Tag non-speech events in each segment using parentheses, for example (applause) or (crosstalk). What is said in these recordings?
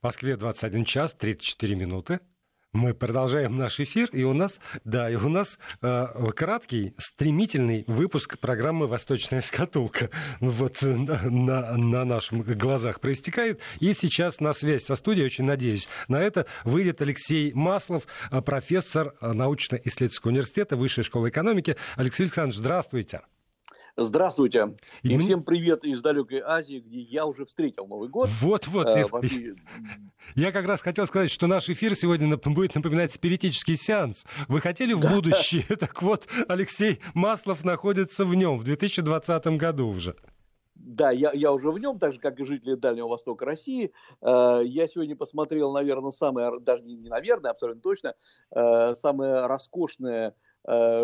В Москве 21 час 34 минуты. Мы продолжаем наш эфир, и у нас, да, и у нас э, краткий, стремительный выпуск программы «Восточная шкатулка» вот на, на, на наших глазах проистекает. И сейчас на связь со студией, очень надеюсь, на это выйдет Алексей Маслов, э, профессор научно-исследовательского университета Высшей школы экономики. Алексей Александрович, здравствуйте. Здравствуйте. И, и всем привет из далекой Азии, где я уже встретил Новый год. Вот-вот. А, я, я как раз хотел сказать, что наш эфир сегодня будет напоминать спиритический сеанс. Вы хотели в будущее? (laughs) Так вот, Алексей Маслов находится в нем в 2020 году уже. Да, я, я уже в нем, так же, как и жители Дальнего Востока России. Э, я сегодня посмотрел, наверное, самое, даже не, не наверное, абсолютно точно, э, самое роскошное Э,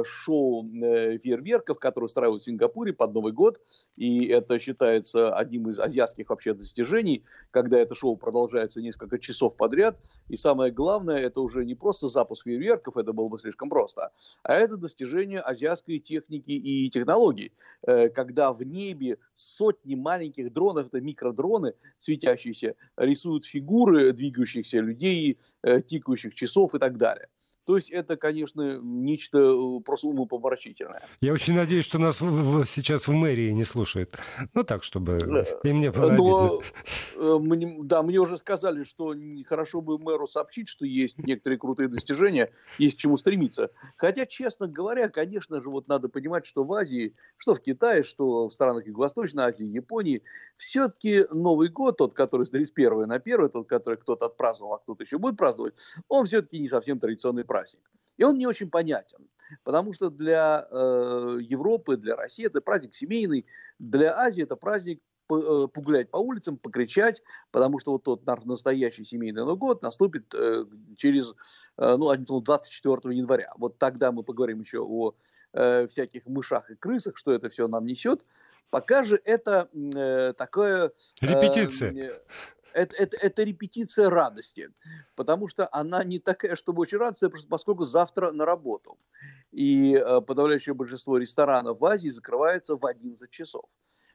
шоу э, фейерверков, которые устраивают в Сингапуре под Новый год. И это считается одним из азиатских вообще достижений, когда это шоу продолжается несколько часов подряд. И самое главное, это уже не просто запуск фейерверков, это было бы слишком просто, а это достижение азиатской техники и технологий. Э, когда в небе сотни маленьких дронов, это микродроны светящиеся, рисуют фигуры двигающихся людей, тикающих часов и так далее. То есть это, конечно, нечто э, просто умопомрачительное. Я очень надеюсь, что нас сейчас в мэрии не слушает. Ну так, чтобы и мне было Но, э, мне, Да, мне уже сказали, что хорошо бы мэру сообщить, что есть некоторые крутые достижения, есть к чему стремиться. Хотя, честно говоря, конечно же, вот надо понимать, что в Азии, что в Китае, что в странах Юго-Восточной Азии, Японии, все-таки Новый год, тот, который с 31 на 1, тот, который кто-то отпраздновал, а кто-то еще будет праздновать, он все-таки не совсем традиционный праздник. И он не очень понятен, потому что для э, Европы, для России это праздник семейный, для Азии это праздник э, погулять по улицам, покричать, потому что вот тот настоящий семейный Новый год наступит э, через э, ну, 24 января. Вот тогда мы поговорим еще о э, всяких мышах и крысах, что это все нам несет. Пока же это э, такое... Э, Репетиция. Э, это, это, это репетиция радости, потому что она не такая, чтобы очень радоваться, поскольку завтра на работу. И э, подавляющее большинство ресторанов в Азии закрывается в 11 часов.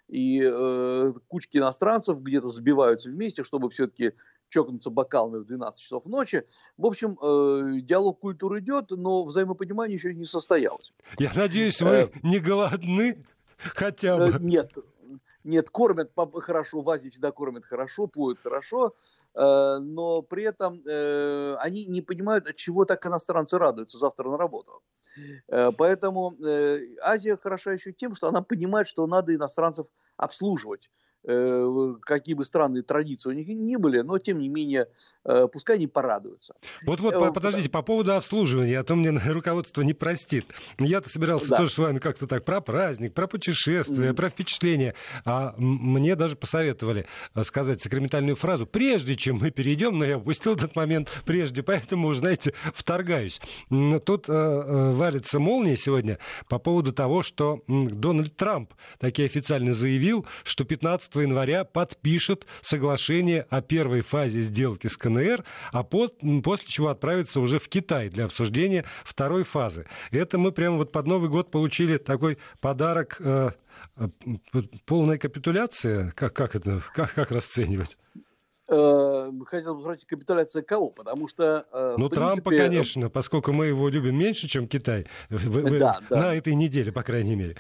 И э, кучки иностранцев где-то забиваются вместе, чтобы все-таки чокнуться бокалами в 12 часов ночи. В общем, э, диалог культуры идет, но взаимопонимание еще не состоялось. Я надеюсь, вы э, не голодны хотя бы. Э, нет, нет, кормят хорошо, в Азии всегда кормят хорошо, поют хорошо, э, но при этом э, они не понимают, от чего так иностранцы радуются завтра на работу. Э, поэтому Азия хороша еще тем, что она понимает, что надо иностранцев обслуживать. Э, какие бы странные традиции у них ни были, но тем не менее, э, пускай они порадуются. Вот-вот, э, подождите, по поводу обслуживания, а то мне (laughs) руководство не простит. Я-то собирался да. тоже с вами как-то так про праздник, про путешествия, mm-hmm. про впечатления, а мне даже посоветовали сказать сакраментальную фразу, прежде чем мы перейдем, но я упустил этот момент прежде, поэтому, знаете, вторгаюсь. Тут э, валится молния сегодня по поводу того, что Дональд Трамп таки официально заявил, что 15 15 января подпишет соглашение о первой фазе сделки с КНР, а под, после чего отправится уже в Китай для обсуждения второй фазы. Это мы прямо вот под Новый год получили такой подарок, э, э полная капитуляция, как, как это, как, как расценивать? Э, хотел бы спросить, капитуляция кого? Потому что... Э, ну, принципе... Трампа, конечно, поскольку мы его любим меньше, чем Китай. Да, да. На этой неделе, по крайней мере.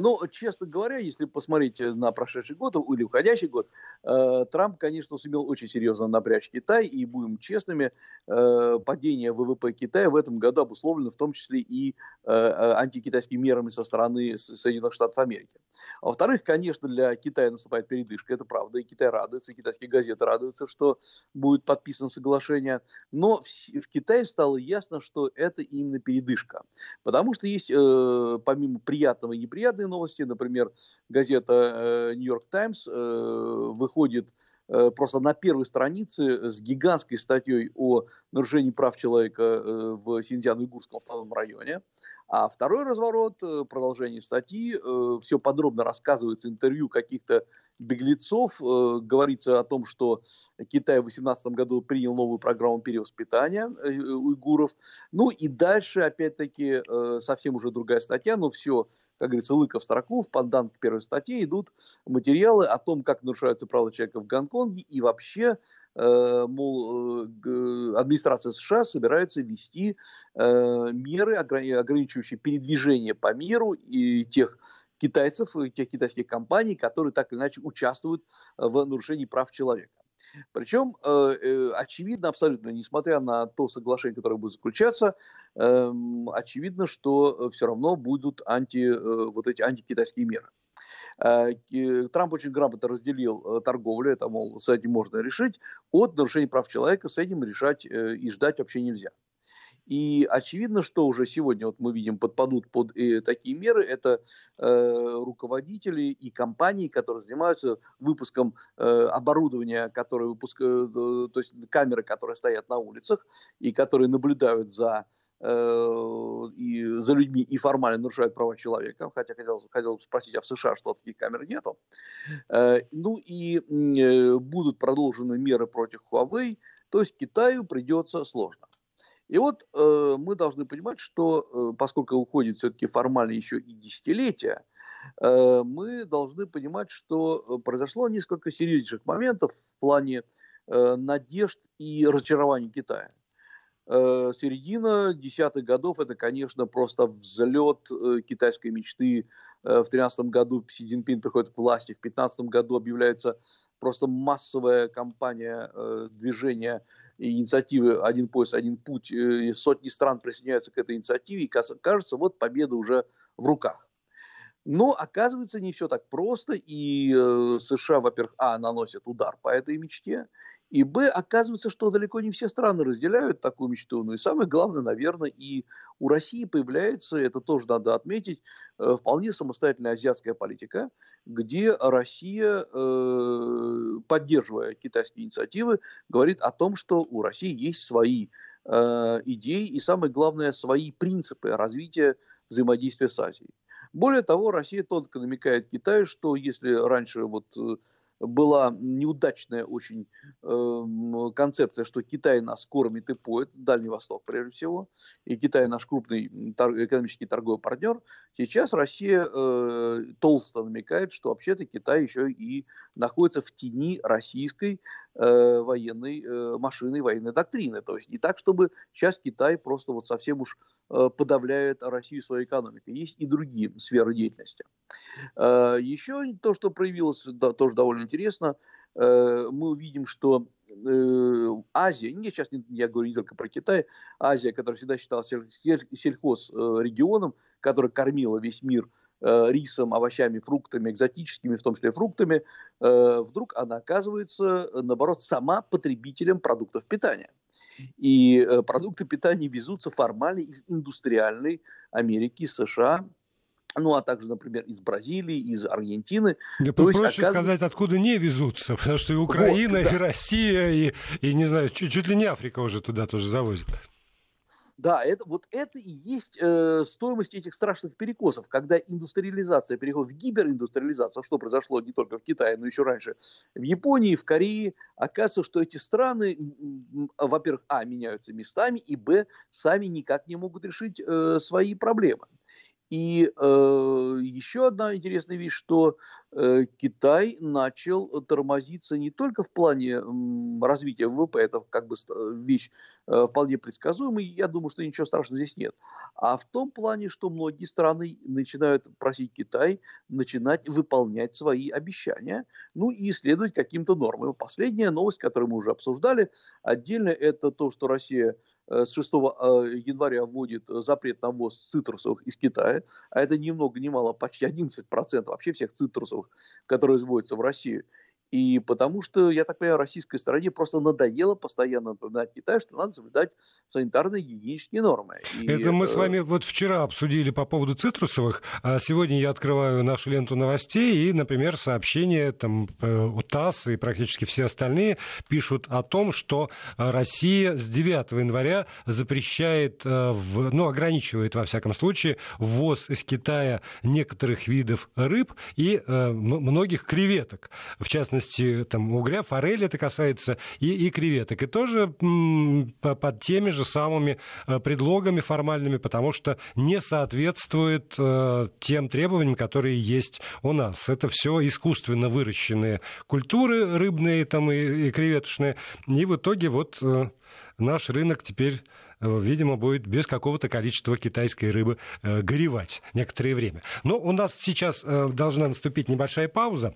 Но, честно говоря, если посмотреть на прошедший год или уходящий год, э, Трамп, конечно, сумел очень серьезно напрячь Китай, и, будем честными, э, падение ВВП Китая в этом году обусловлено в том числе и э, антикитайскими мерами со стороны Соединенных Штатов Америки. А во-вторых, конечно, для Китая наступает передышка, это правда, и Китай радуется, и китайские газеты радуются, что будет подписано соглашение, но в, в Китае стало ясно, что это именно передышка, потому что есть, помимо приятного и неприятного, разные новости. Например, газета «Нью-Йорк Таймс» выходит э, просто на первой странице с гигантской статьей о нарушении прав человека э, в Синьцзян-Уйгурском автономном районе. А второй разворот, э, продолжение статьи, все подробно рассказывается, интервью каких-то беглецов. Э, говорится о том, что Китай в 2018 году принял новую программу перевоспитания э, уйгуров. Ну и дальше, опять-таки, э, совсем уже другая статья, но все, как говорится, лыка в строку. В пандан к первой статье идут материалы о том, как нарушаются права человека в Гонконге и вообще мол, администрация США собирается ввести меры, ограничивающие передвижение по миру и тех китайцев, тех китайских компаний, которые так или иначе участвуют в нарушении прав человека. Причем, э, э, очевидно, абсолютно, несмотря на то соглашение, которое будет заключаться, э, очевидно, что все равно будут анти, э, вот эти антикитайские меры. Э, Трамп очень грамотно разделил э, торговлю, это, мол, с этим можно решить, от нарушений прав человека, с этим решать и ждать вообще нельзя. И очевидно, что уже сегодня вот мы видим подпадут под э, такие меры, это э, руководители и компании, которые занимаются выпуском э, оборудования, которые выпускают, э, то есть камеры, которые стоят на улицах и которые наблюдают за э, и за людьми и формально нарушают права человека, хотя хотел, хотел спросить, а в США что таких камер нету. Э, ну и э, будут продолжены меры против Huawei, то есть Китаю придется сложно. И вот э, мы должны понимать, что э, поскольку уходит все-таки формально еще и десятилетия, э, мы должны понимать, что произошло несколько серьезнейших моментов в плане э, надежд и разочарований Китая. Э, середина десятых годов это, конечно, просто взлет э, китайской мечты. Э, в тринадцатом году Си Цзиньпин приходит к власти, в пятнадцатом году объявляется просто массовая кампания движения и инициативы «Один пояс, один путь». Сотни стран присоединяются к этой инициативе, и кажется, вот победа уже в руках. Но оказывается не все так просто, и США, во-первых, а, наносят удар по этой мечте, и Б, оказывается, что далеко не все страны разделяют такую мечту. Ну и самое главное, наверное, и у России появляется, это тоже надо отметить, э, вполне самостоятельная азиатская политика, где Россия, э, поддерживая китайские инициативы, говорит о том, что у России есть свои э, идеи и, самое главное, свои принципы развития взаимодействия с Азией. Более того, Россия только намекает Китаю, что если раньше вот была неудачная очень э, концепция, что Китай нас кормит и поет, Дальний Восток прежде всего, и Китай наш крупный тор- экономический торговый партнер. Сейчас Россия э, толсто намекает, что вообще-то Китай еще и находится в тени российской э, военной э, машины, военной доктрины. То есть не так, чтобы сейчас Китай просто вот совсем уж э, подавляет Россию своей экономикой. Есть и другие сферы деятельности. Еще то, что проявилось, да, тоже довольно интересно, э, мы увидим, что э, Азия, не, сейчас я говорю не только про Китай, Азия, которая всегда считалась сельхоз регионом, которая кормила весь мир рисом, овощами, фруктами, экзотическими, в том числе фруктами, вдруг она оказывается, наоборот, сама потребителем продуктов питания. И продукты питания везутся формально из индустриальной Америки, США, ну, а также, например, из Бразилии, из Аргентины. Да, То проще есть, оказывается... сказать, откуда не везутся, потому что и Украина, вот, да. и Россия, и, и, не знаю, чуть, чуть ли не Африка уже туда тоже завозит. Да, это, вот это и есть э, стоимость этих страшных перекосов, когда индустриализация переходит в гибериндустриализацию, что произошло не только в Китае, но еще раньше в Японии, в Корее, оказывается, что эти страны, во-первых, а, меняются местами, и, б, сами никак не могут решить э, свои проблемы. И э, еще одна интересная вещь, что э, Китай начал тормозиться не только в плане э, развития ВВП, это как бы вещь э, вполне предсказуемая, я думаю, что ничего страшного здесь нет, а в том плане, что многие страны начинают просить Китай начинать выполнять свои обещания, ну и исследовать каким-то нормам. Последняя новость, которую мы уже обсуждали, отдельно это то, что Россия Э, с 6 э, января вводит запрет на ввоз цитрусовых из Китая, а это ни много ни мало, почти 11% вообще всех цитрусовых, которые изводятся в Россию. И потому что, я так понимаю, российской стороне просто надоело постоянно напоминать Китаю, что надо соблюдать санитарные гигиенические нормы. И это мы с вами вот вчера обсудили по поводу цитрусовых, а сегодня я открываю нашу ленту новостей, и, например, сообщения там у ТАСС и практически все остальные пишут о том, что Россия с 9 января запрещает, э, ну, ограничивает, во всяком случае, ввоз из Китая некоторых видов рыб и э, многих креветок. В частности, части там, угря, форели это касается, и, и креветок. И тоже под теми же самыми предлогами формальными, потому что не соответствует тем требованиям, которые есть у нас. Это все искусственно выращенные культуры рыбные там, и, и креветочные. И в итоге вот наш рынок теперь Э, видимо, будет без какого-то количества китайской рыбы э, горевать некоторое время. Но у нас сейчас э, должна наступить небольшая пауза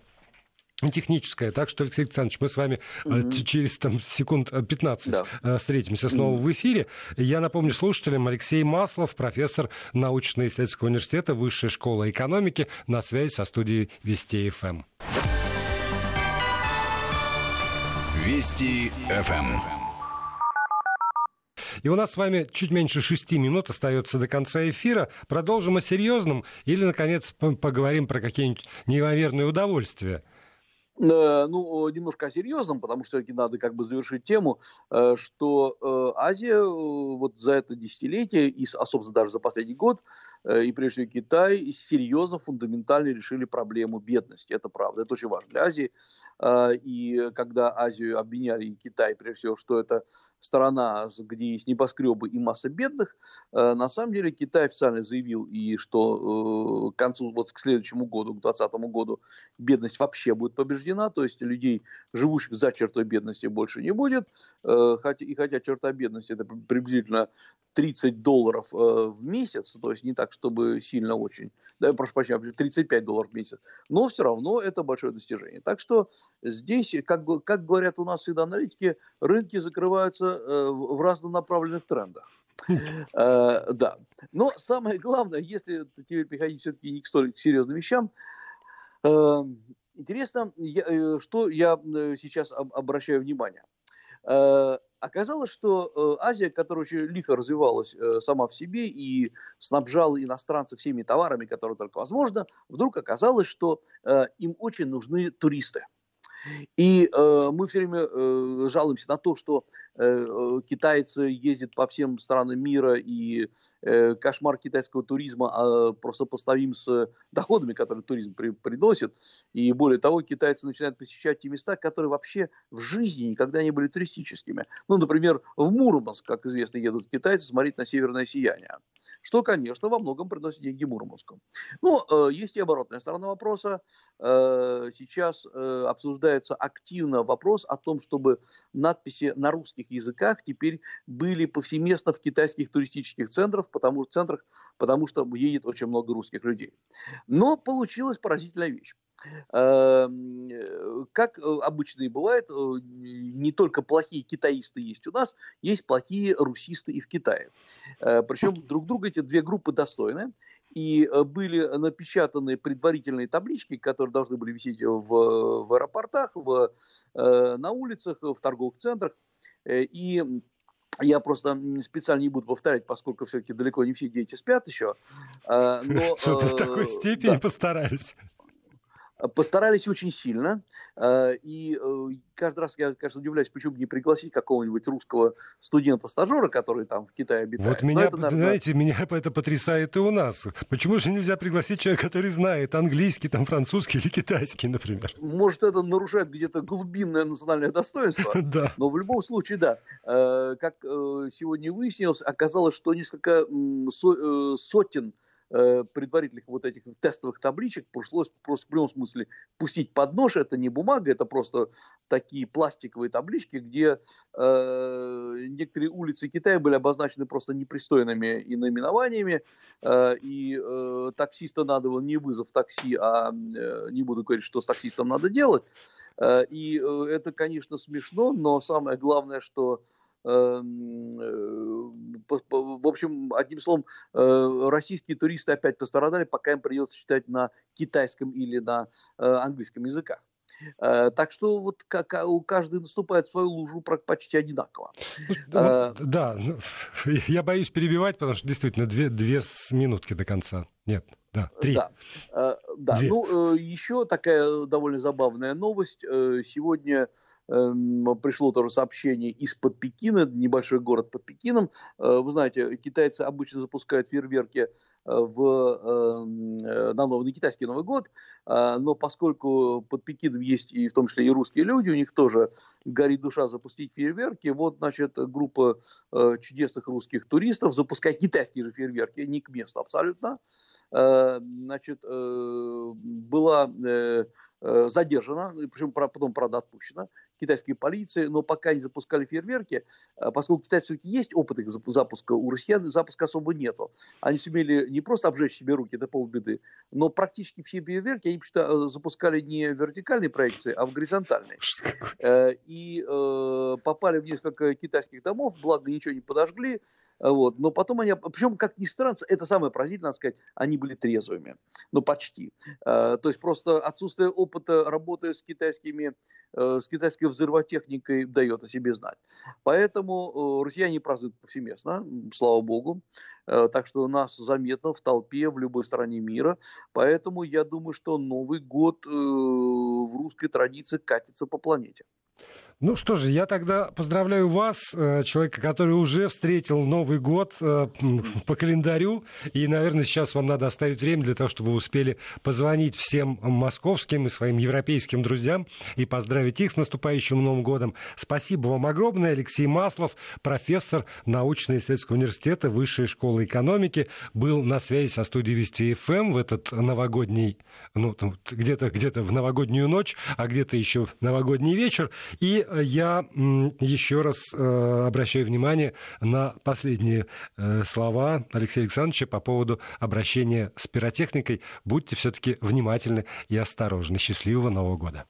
техническая. Так что, Алексей Александрович, мы с вами угу. через там, секунд 15 да. встретимся снова угу. в эфире. Я напомню слушателям, Алексей Маслов, профессор научно-исследовательского университета Высшей школы экономики, на связи со студией Вести ФМ. Эм. Вести ФМ. И у нас с вами чуть меньше шести минут остается до конца эфира. Продолжим о серьезном или, наконец, поговорим про какие-нибудь неимоверные удовольствия? Э, ну, немножко о серьезном, потому что все-таки надо как бы завершить тему, э, что э, Азия вот за это десятилетие, и особенно даже за последний год, и прежде всего Китай, серьезно, фундаментально решили проблему бедности. Это правда, это очень важно для Азии. А, и когда Азию обвиняли и Китай, прежде всего, что это страна, где есть небоскребы и масса бедных, а, на самом деле Китай официально заявил, и что к концу, вот к следующему году, к 2020 году, бедность вообще будет побеждена, то есть людей, живущих за чертой бедности, больше не будет, э, и хотя черта бедности это приблизительно 30 долларов э, в месяц, то есть не так, чтобы сильно очень, да, прошу прощения, 35 долларов в месяц, но все равно это большое достижение. Так что здесь, как, как говорят у нас всегда аналитики, рынки закрываются э, в разнонаправленных трендах. Да. Но самое главное, если теперь переходить все-таки не к столь серьезным вещам, интересно, я, э, что я э, сейчас об, обращаю внимание. Э, оказалось, что Азия, которая очень лихо развивалась сама в себе и снабжала иностранцев всеми товарами, которые только возможно, вдруг оказалось, что им очень нужны туристы. И э, мы все время э, жалуемся на то, что э, китайцы ездят по всем странам мира, и э, кошмар китайского туризма э, просто поставим с доходами, которые туризм при, приносит. И более того, китайцы начинают посещать те места, которые вообще в жизни никогда не были туристическими. Ну, например, в Мурманск, как известно, едут китайцы смотреть на северное сияние что, конечно, во многом приносит деньги Мурманску. Ну, э, есть и оборотная сторона вопроса. Э, сейчас э, обсуждается активно вопрос о том, чтобы надписи на русских языках теперь были повсеместно в китайских туристических центрах, потому, центрах, потому что едет очень много русских людей. Но получилась поразительная вещь. Эм, э, как э, обычно и бывает, э, не только плохие китаисты есть у нас, есть плохие русисты и в Китае. Причем друг друга эти две группы достойны. И были напечатаны предварительные таблички, которые должны были висеть в, в аэропортах, в, на улицах, в торговых центрах. И я просто специально не буду повторять, поскольку все-таки далеко не все дети спят еще. Но, Что-то в такой степени да. постараюсь постарались очень сильно. Э, и э, каждый раз я, конечно, удивляюсь, почему бы не пригласить какого-нибудь русского студента-стажера, который там в Китае обитает. Вот меня, это, наверное... знаете, меня (laughs) это потрясает и у нас. Почему же нельзя пригласить человека, который знает английский, там, французский или китайский, например? Может, это нарушает где-то глубинное национальное достоинство. (laughs) Да. Но в любом случае, да. Э, как сегодня выяснилось, оказалось, что несколько сотен Э, предварительных вот этих тестовых табличек пришлось просто в прямом смысле пустить под нож. Это не бумага, это просто такие пластиковые таблички, где э, некоторые улицы Китая были обозначены просто непристойными и наименованиями, э, и э, таксиста надо было не вызов такси, а э, не буду говорить, что с таксистом надо делать. Э, и э, это, конечно, смешно, но самое главное, что в общем, одним словом, э, российские туристы опять пострадали, пока им придется читать на китайском или на э, английском языках. Так что вот как у каждый наступает в свою лужу почти одинаково. Ну, да, ну, (laughs) я боюсь перебивать, потому что действительно две, две минутки до конца. Нет, да, три. Да, да. ну еще такая довольно забавная новость. Сегодня эм, пришло тоже сообщение из-под Пекина, небольшой город под Пекином. Вы знаете, китайцы обычно запускают фейерверки в, эм, на, новый, на китайский Новый год, но поскольку под Пекином есть и в том числе и русские люди, у них тоже горит душа запустить фейерверки. Вот, значит, группа чудесных русских туристов запускает китайские же фейерверки, не к месту абсолютно. Значит, была задержана, причем потом, правда, отпущена китайской полиции, но пока не запускали фейерверки, а, поскольку китайцы все-таки есть опыт их запуска, у россиян запуска особо нету. Они сумели не просто обжечь себе руки, это полбеды, но практически все фейерверки они что запускали не в вертикальной проекции, а в горизонтальной. Э, и э, попали в несколько китайских домов, благо ничего не подожгли, вот, но потом они, причем, как ни странно, это самое поразительное, надо сказать, они были трезвыми, ну почти. Э, то есть просто отсутствие опыта работы с китайскими, с китайской взрывотехникой дает о себе знать. Поэтому э, россияне празднуют повсеместно, слава богу. Э, так что нас заметно в толпе в любой стране мира. Поэтому я думаю, что Новый год э, в русской традиции катится по планете. Ну что же, я тогда поздравляю вас, э, человека, который уже встретил Новый год э, (laughs) по календарю. И, наверное, сейчас вам надо оставить время для того, чтобы вы успели позвонить всем московским и своим европейским друзьям и поздравить их с наступающим Новым годом. Спасибо вам огромное. Алексей Маслов, профессор научно-исследовательского университета Высшей школы экономики, был на связи со студией Вести ФМ эм в этот новогодний, ну, где-то где в новогоднюю ночь, а где-то еще новогодний вечер. И я еще раз э, обращаю внимание на последние э, слова Алексея Александровича по поводу обращения с пиротехникой. Будьте все-таки внимательны и осторожны. Счастливого Нового года.